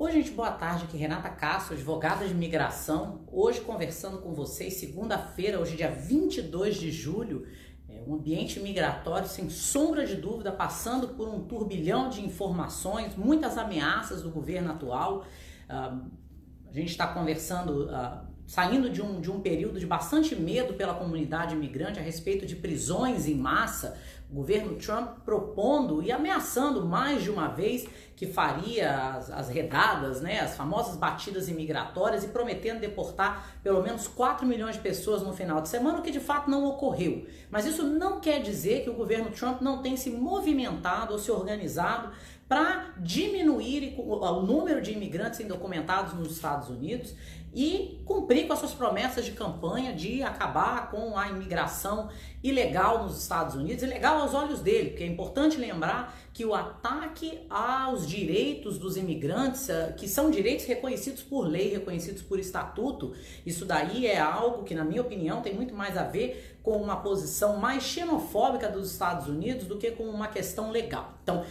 Oi, gente, boa tarde. Aqui Renata Castro, advogada de imigração. Hoje conversando com vocês, segunda-feira, hoje dia 22 de julho. É um ambiente migratório, sem sombra de dúvida, passando por um turbilhão de informações, muitas ameaças do governo atual. Uh, a gente está conversando, uh, saindo de um, de um período de bastante medo pela comunidade imigrante a respeito de prisões em massa, o governo Trump propondo e ameaçando mais de uma vez que faria as, as, redadas, né, as famosas batidas imigratórias e prometendo deportar pelo menos 4 milhões de pessoas no final de semana, o que de fato não ocorreu. Mas isso não quer dizer que o governo Trump não tem se movimentado ou se organizado para diminuir o número de imigrantes indocumentados nos Estados Unidos e cumprir com as suas promessas de campanha de acabar com a imigração ilegal nos Estados Unidos, ilegal aos olhos dele, porque é importante lembrar que o ataque aos direitos dos imigrantes, eh, que são direitos reconhecidos por lei, reconhecidos por estatuto, isso daí é algo que, na minha opinião, tem muito mais a ver com uma posição mais xenofóbica dos Estados Unidos do que com uma questão legal. Então,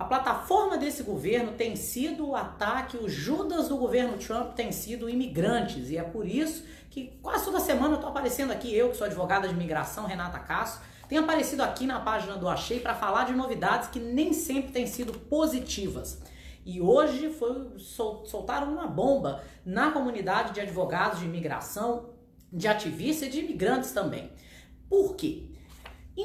a plataforma desse governo tem sido o ataque, o Judas do governo Trump tem sido imigrantes, e é por isso que quase toda semana eu estou aparecendo aqui, eu que sou advogada de imigração, Renata Castro, tenho aparecido aqui na página do Achei para falar de novidades que nem sempre têm sido positivas. E hoje foi soltaram uma bomba na comunidade de advogados de imigração, de ativistas e de imigrantes também. Por quê?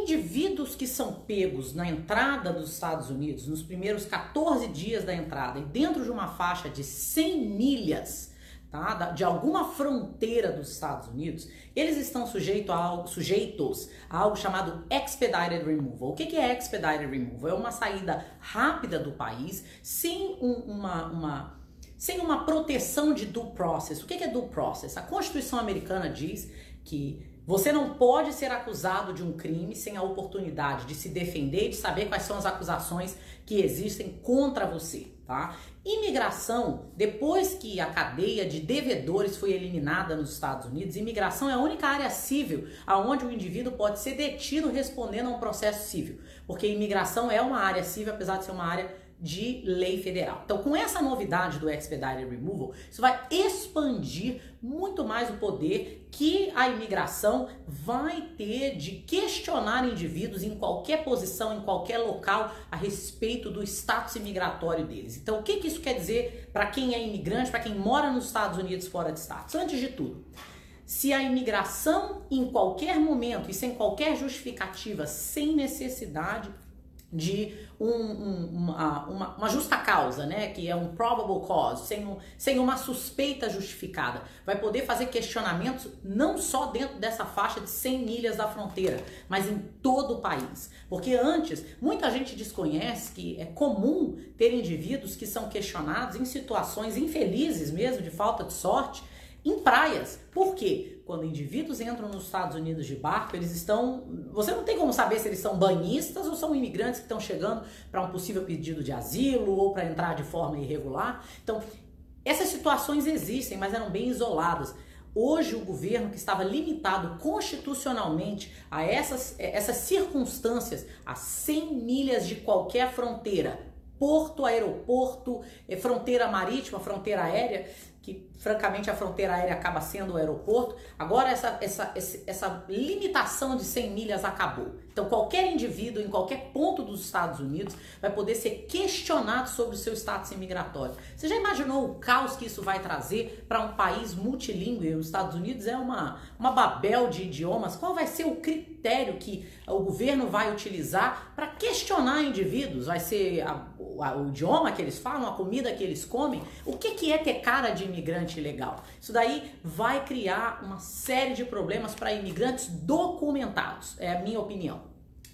Indivíduos que são pegos na entrada dos Estados Unidos, nos primeiros 14 dias da entrada, e dentro de uma faixa de 100 milhas tá, de alguma fronteira dos Estados Unidos, eles estão sujeito a algo, sujeitos a algo chamado Expedited Removal. O que é Expedited Removal? É uma saída rápida do país sem um, uma, uma sem uma proteção de due process. O que é due process? A Constituição americana diz que você não pode ser acusado de um crime sem a oportunidade de se defender de saber quais são as acusações que existem contra você, tá? Imigração, depois que a cadeia de devedores foi eliminada nos Estados Unidos, imigração é a única área civil aonde o indivíduo pode ser detido respondendo a um processo civil, porque imigração é uma área civil, apesar de ser uma área de lei federal. Então, com essa novidade do Expedited Removal, isso vai expandir muito mais o poder que a imigração vai ter de questionar indivíduos em qualquer posição, em qualquer local, a respeito do status imigratório deles. Então, o que, que isso quer dizer para quem é imigrante, para quem mora nos Estados Unidos fora de status? Antes de tudo, se a imigração em qualquer momento e sem qualquer justificativa, sem necessidade de um, um, uma, uma, uma, justa causa, né? Que é um probable cause, sem, um, sem uma suspeita justificada. Vai poder fazer questionamentos não só dentro dessa faixa de 100 milhas da fronteira, mas em todo o país. Porque antes, muita gente desconhece que é comum ter indivíduos que são questionados em situações infelizes mesmo, de falta de sorte, em praias. Por quê? Quando indivíduos entram nos Estados Unidos de barco, eles estão. Você não tem como saber se eles são banhistas ou são imigrantes que estão chegando para um possível pedido de asilo ou para entrar de forma irregular. Então, essas situações existem, mas eram bem isoladas. Hoje, o governo que estava limitado constitucionalmente a essas, essas circunstâncias, a 100 milhas de qualquer fronteira, porto, aeroporto, eh, fronteira marítima, fronteira aérea, que francamente a fronteira aérea acaba sendo o aeroporto. Agora essa, essa, essa limitação de 100 milhas acabou. Então qualquer indivíduo em qualquer ponto dos Estados Unidos vai poder ser questionado sobre o seu status imigratório. Você já imaginou o caos que isso vai trazer para um país multilingüe? Os Estados Unidos é uma, uma babel de idiomas. Qual vai ser o critério que o governo vai utilizar para questionar indivíduos? Vai ser a, a, o idioma que eles falam, a comida que eles comem? O que, que é ter cara de imigrante ilegal. Isso daí vai criar uma série de problemas para imigrantes documentados, é a minha opinião.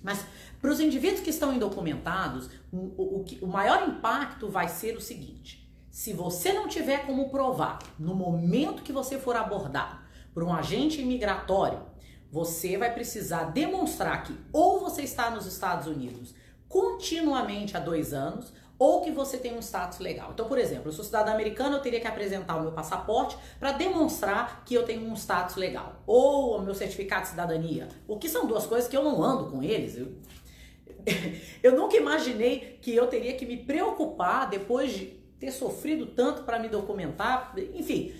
Mas para os indivíduos que estão indocumentados, o, o, o maior impacto vai ser o seguinte: se você não tiver como provar no momento que você for abordado por um agente imigratório, você vai precisar demonstrar que ou você está nos Estados Unidos continuamente há dois anos, ou que você tem um status legal. Então, por exemplo, eu sou cidadã americana, eu teria que apresentar o meu passaporte para demonstrar que eu tenho um status legal, ou o meu certificado de cidadania, o que são duas coisas que eu não ando com eles. Eu, eu nunca imaginei que eu teria que me preocupar depois de ter sofrido tanto para me documentar, enfim,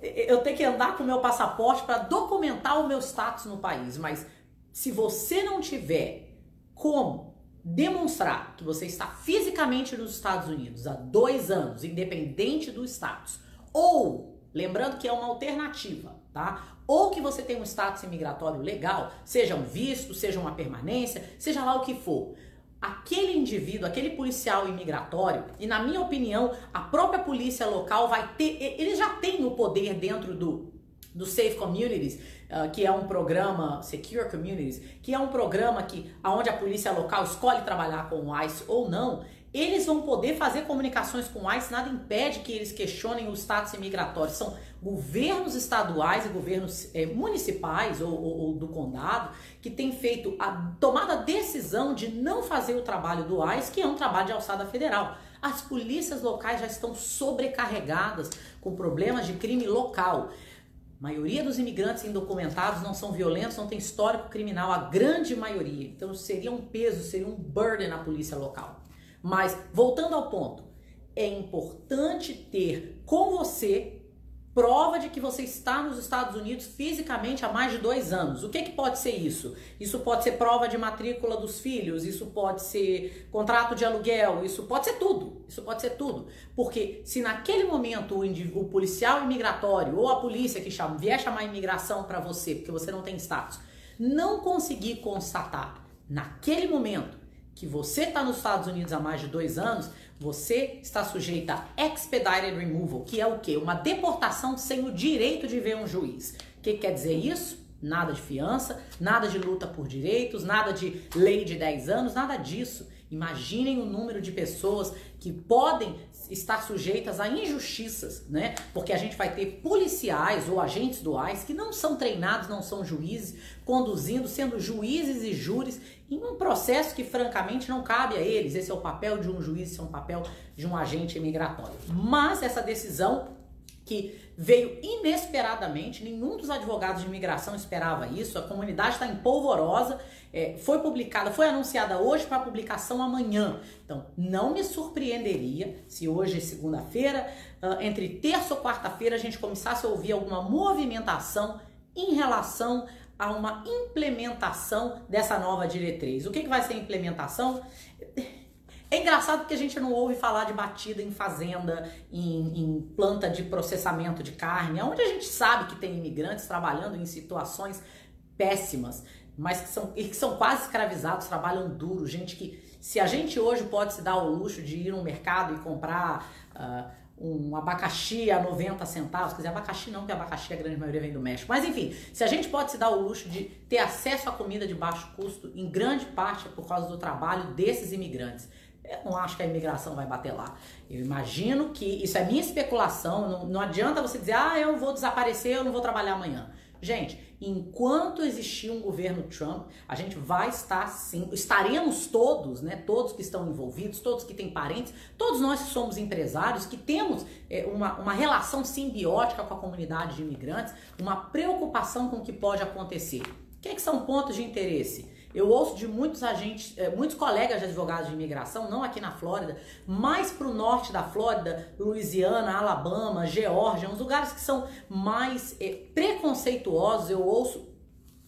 eu tenho que andar com o meu passaporte para documentar o meu status no país, mas se você não tiver como demonstrar que você está fisicamente nos Estados Unidos há dois anos, independente do status, ou, lembrando que é uma alternativa, tá? Ou que você tem um status imigratório legal, seja um visto, seja uma permanência, seja lá o que for aquele indivíduo, aquele policial imigratório, e na minha opinião, a própria polícia local vai ter, ele já tem o poder dentro do, do Safe Communities, uh, que é um programa, Secure Communities, que é um programa que aonde a polícia local escolhe trabalhar com o ICE ou não, eles vão poder fazer comunicações com o ICE, nada impede que eles questionem o status imigratório. São governos estaduais e governos é, municipais ou, ou, ou, do condado que têm feito a tomada a decisão de não fazer o trabalho do ICE, que é um trabalho de alçada federal. As polícias locais já estão sobrecarregadas com problemas de crime local. A maioria dos imigrantes indocumentados não são violentos, não tem histórico criminal, a grande maioria. Então seria um peso, seria um burden na polícia local. Mas, voltando ao ponto, é importante ter com você prova de que você está nos Estados Unidos fisicamente há mais de dois anos. O que, que pode ser isso? Isso pode ser prova de matrícula dos filhos, isso pode ser contrato de aluguel, isso pode ser tudo. Isso pode ser tudo. Porque se naquele momento o, o policial imigratório ou a polícia que chama, vier chamar imigração para você, porque você não tem status, não conseguir constatar naquele momento que você está nos Estados Unidos há mais de dois anos, você está sujeita a expedited removal, que é o quê? Uma deportação sem o direito de ver um juiz. O que quer dizer isso? Nada de fiança, nada de luta por direitos, nada de lei de 10 anos, nada disso. Imaginem o número de pessoas que podem estar sujeitas a injustiças, né? Porque a gente vai ter policiais ou agentes do ICE que não são treinados, não são juízes, conduzindo, sendo juízes e júris em um processo que francamente não cabe a eles. Esse é o papel de um juiz, esse é um papel de um agente imigratório. Mas essa decisão que veio inesperadamente, nenhum dos advogados de imigração esperava isso, a comunidade está em polvorosa, é, foi publicada, foi anunciada hoje para publicação amanhã. Então, não me surpreenderia se hoje segunda-feira, uh, entre terça ou quarta-feira, a gente começasse a ouvir alguma movimentação em relação a uma implementação dessa nova diretriz. O que, que vai ser implementação? É engraçado porque a gente não ouve falar de batida em fazenda, em, em, planta de processamento de carne, onde a gente sabe que tem imigrantes trabalhando em situações péssimas, mas que são, que são quase escravizados, trabalham duro, gente que, se a gente hoje pode se dar o luxo de ir no mercado e comprar uh, um abacaxi a 90 centavos, quer dizer, abacaxi não, porque abacaxi a grande maioria vem do México. Mas enfim, se a gente pode se dar o luxo de ter acesso a comida de baixo custo, em grande parte é por causa do trabalho desses imigrantes. Eu não acho que a imigração vai bater lá. Eu imagino que, isso é minha especulação, não, não adianta você dizer, ah, eu vou desaparecer, eu não vou trabalhar amanhã. Gente, enquanto existir um governo Trump, a gente vai estar sim, estaremos todos, né? Todos que estão envolvidos, todos que têm parentes, todos nós que somos empresários, que temos é, uma, uma relação simbiótica com a comunidade de imigrantes, uma preocupação com o que pode acontecer. O que, é que são pontos de interesse? Eu ouço de muitos agentes, eh, muitos colegas de advogados de imigração, não aqui na Flórida, mais para o norte da Flórida, Louisiana, Alabama, Geórgia, uns lugares que são mais é, preconceituosos. Eu ouço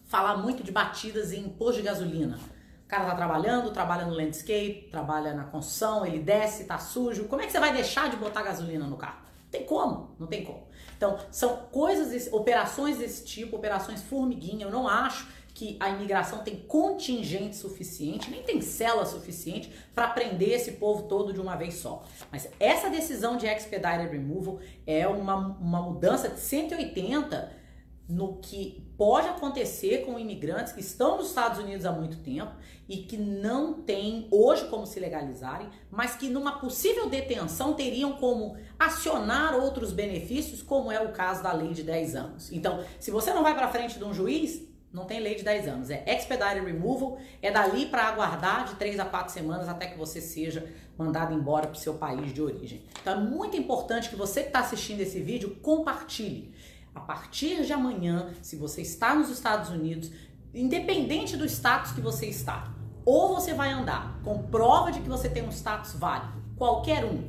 falar muito de batidas em posto de gasolina. O cara tá trabalhando, trabalha no landscape, trabalha na construção, ele desce, tá sujo. Como é que você vai deixar de botar gasolina no carro? Tem como? Não tem como. Então, são coisas, operações desse tipo, operações formiguinha. Eu não acho que a imigração tem contingente suficiente, nem tem cela suficiente para prender esse povo todo de uma vez só. Mas essa decisão de expedited removal é uma, uma mudança de 180 no que pode acontecer com imigrantes que estão nos Estados Unidos há muito tempo e que não têm hoje como se legalizarem, mas que numa possível detenção teriam como acionar outros benefícios, como é o caso da lei de 10 anos. Então, se você não vai para frente de um juiz, não tem lei de 10 anos. É expedited removal, é dali para aguardar de 3 a 4 semanas até que você seja mandado embora para o seu país de origem. Então é muito importante que você que está assistindo esse vídeo compartilhe. A partir de amanhã, se você está nos Estados Unidos, independente do status que você está, ou você vai andar com prova de que você tem um status válido, qualquer um,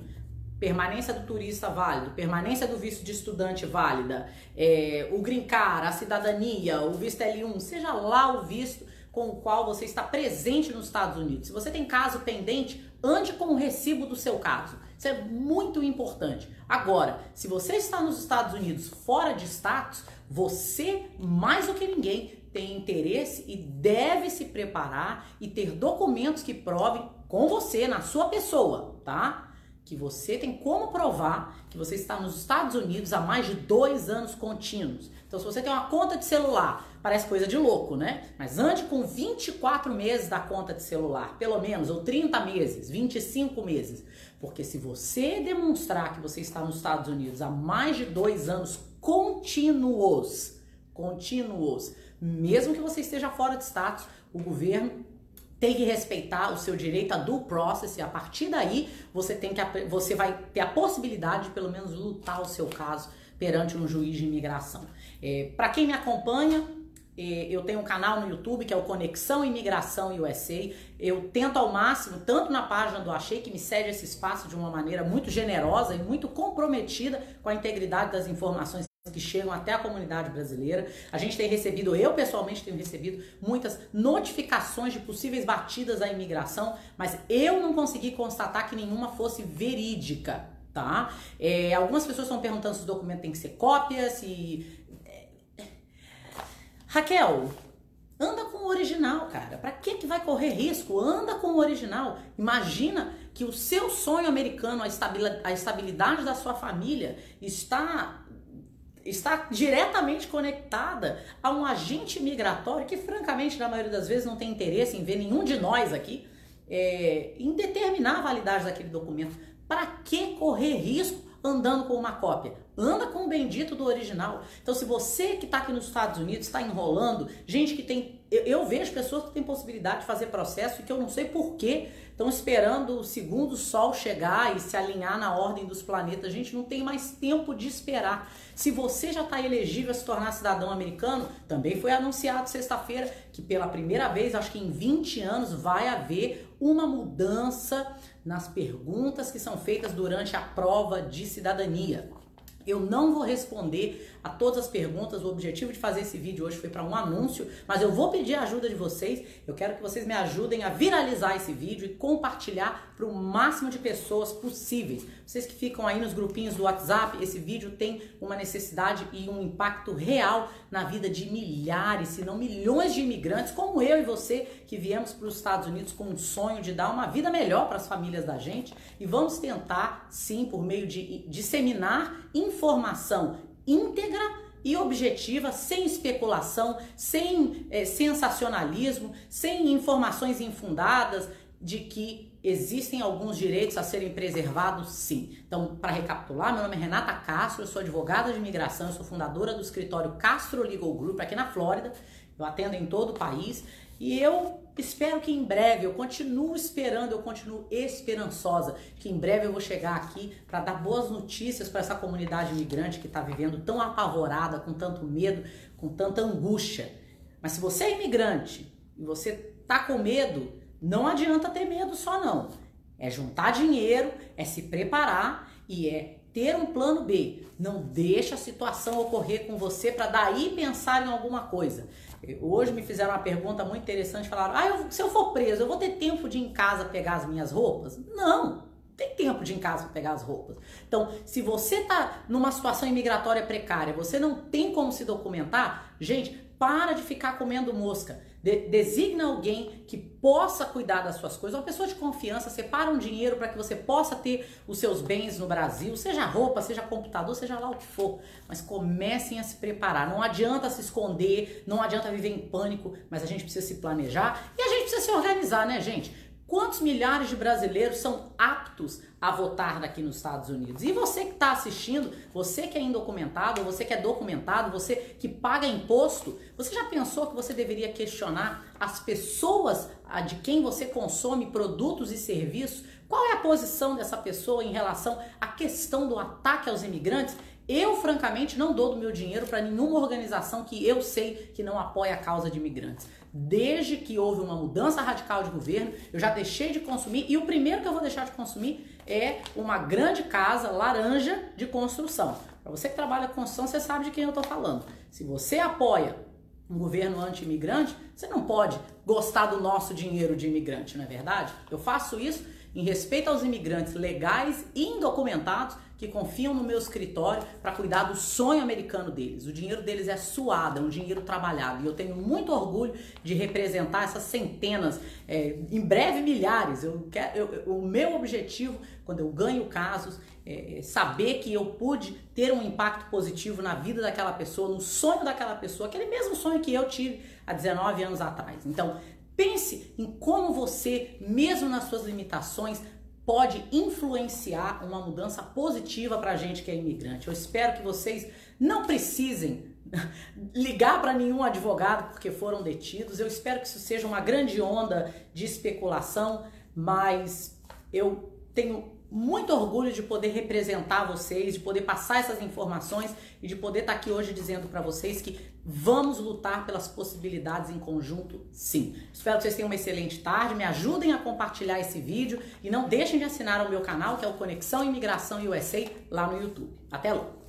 permanência do turista válido, permanência do visto de estudante válida, é, o green card, a cidadania, o visto L1, seja lá o visto com o qual você está presente nos Estados Unidos. Se você tem caso pendente, ande com o recibo do seu caso. Isso é muito importante. Agora, se você está nos Estados Unidos fora de status, você, mais do que ninguém, tem interesse e deve se preparar e ter documentos que provem com você, na sua pessoa, tá? Que você tem como provar que você está nos Estados Unidos há mais de dois anos contínuos. Então, se você tem uma conta de celular, parece coisa de louco, né? Mas ande com 24 meses da conta de celular, pelo menos, ou 30 meses, 25 meses. Porque se você demonstrar que você está nos Estados Unidos há mais de dois anos contínuos, contínuos, mesmo que você esteja fora de status, o governo tem que respeitar o seu direito a due process e a partir daí você tem que você vai ter a possibilidade de pelo menos lutar o seu caso perante um juiz de imigração. É, Para quem me acompanha, é, eu tenho um canal no YouTube que é o Conexão Imigração USA. Eu tento ao máximo, tanto na página do Achei, que me cede esse espaço de uma maneira muito generosa e muito comprometida com a integridade das informações que chegam até a comunidade brasileira. A gente tem recebido, eu pessoalmente tenho recebido muitas notificações de possíveis batidas à imigração, mas eu não consegui constatar que nenhuma fosse verídica, tá? É, algumas pessoas estão perguntando se o documento tem que ser cópia, se... É, Raquel, anda com o original, cara. Para que que vai correr risco? Anda com o original. Imagina que o seu sonho americano, a estabilidade da sua família está está diretamente conectada a um agente migratório que, francamente, na maioria das vezes não tem interesse em ver nenhum de nós aqui, é, em determinar a validade daquele documento. Para que correr risco andando com uma cópia? Anda com o bendito do original. Então, se você que está aqui nos Estados Unidos está enrolando, gente que tem. Eu, eu, vejo pessoas que têm possibilidade de fazer processo e que eu não sei porquê estão esperando o segundo sol chegar e se alinhar na ordem dos planetas. A gente não tem mais tempo de esperar. Se você já está elegível a se tornar cidadão americano, também foi anunciado sexta-feira que pela primeira vez, acho que em 20 anos, vai haver uma mudança nas perguntas que são feitas durante a prova de cidadania. Eu não vou responder a todas as perguntas. O objetivo de fazer esse vídeo hoje foi para um anúncio, mas eu vou pedir a ajuda de vocês. Eu quero que vocês me ajudem a viralizar esse vídeo e compartilhar para o máximo de pessoas possíveis. Vocês que ficam aí nos grupinhos do WhatsApp, esse vídeo tem uma necessidade e um impacto real na vida de milhares, se não milhões de imigrantes, como eu e você, que viemos para os Estados Unidos com um sonho de dar uma vida melhor para as famílias da gente. E vamos tentar, sim, por meio de disseminar informação íntegra e objetiva, sem especulação, sem é, sensacionalismo, sem informações infundadas de que existem alguns direitos a serem preservados, sim. Então, para recapitular, meu nome é Renata Castro, eu sou advogada de imigração, eu sou fundadora do escritório Castro Legal Group aqui na Flórida. Eu atendo em todo o país e eu espero que em breve, eu continuo esperando, eu continuo esperançosa que em breve eu vou chegar aqui para dar boas notícias para essa comunidade imigrante que está vivendo tão apavorada, com tanto medo, com tanta angústia. Mas se você é imigrante e você tá com medo, não adianta ter medo só não. É juntar dinheiro, é se preparar e é ter um plano B. Não deixa a situação ocorrer com você para daí pensar em alguma coisa. Hoje me fizeram uma pergunta muito interessante, falaram: "Ah, eu, se eu for preso, eu vou ter tempo de ir em casa pegar as minhas roupas?" Não. Tem tempo de ir em casa para pegar as roupas. Então, se você tá numa situação imigratória precária, você não tem como se documentar, gente, para de ficar comendo mosca. De, designa alguém que possa cuidar das suas coisas, uma pessoa de confiança, separa um dinheiro para que você possa ter os seus bens no Brasil, seja roupa, seja computador, seja lá o que for. Mas comecem a se preparar. Não adianta se esconder, não adianta viver em pânico, mas a gente precisa se planejar e a gente precisa se organizar, né, gente? Quantos milhares de brasileiros são aptos a votar daqui nos Estados Unidos? E você que está assistindo, você que é indocumentado, você que é documentado, você que paga imposto, você já pensou que você deveria questionar as pessoas de quem você consome produtos e serviços? Qual é a posição dessa pessoa em relação à questão do ataque aos imigrantes? Eu, francamente, não dou do meu dinheiro para nenhuma organização que eu sei que não apoia a causa de imigrantes. Desde que houve uma mudança radical de governo, eu já deixei de consumir e o primeiro que eu vou deixar de consumir é uma grande casa laranja de construção. Para você que trabalha com construção, você sabe de quem eu estou falando. Se você apoia um governo anti-imigrante, você não pode gostar do nosso dinheiro de imigrante, não é verdade? Eu faço isso em respeito aos imigrantes legais e indocumentados que confiam no meu escritório para cuidar do sonho americano deles. O dinheiro deles é suado, é um dinheiro trabalhado. E eu tenho muito orgulho de representar essas centenas, é, em breve milhares. Eu quero, eu, o meu objetivo, quando eu ganho casos, é, é saber que eu pude ter um impacto positivo na vida daquela pessoa, no sonho daquela pessoa, aquele mesmo sonho que eu tive há 19 anos atrás. Então, pense em como você, mesmo nas suas limitações, pode influenciar uma mudança positiva para a gente que é imigrante. Eu espero que vocês não precisem ligar para nenhum advogado porque foram detidos. Eu espero que isso seja uma grande onda de especulação, mas eu tenho muito orgulho de poder representar vocês, de poder passar essas informações e de poder estar tá aqui hoje dizendo para vocês que vamos lutar pelas possibilidades em conjunto, sim. Espero que vocês tenham uma excelente tarde, me ajudem a compartilhar esse vídeo e não deixem de assinar o meu canal, que é o Conexão Imigração USA, lá no YouTube. Até logo!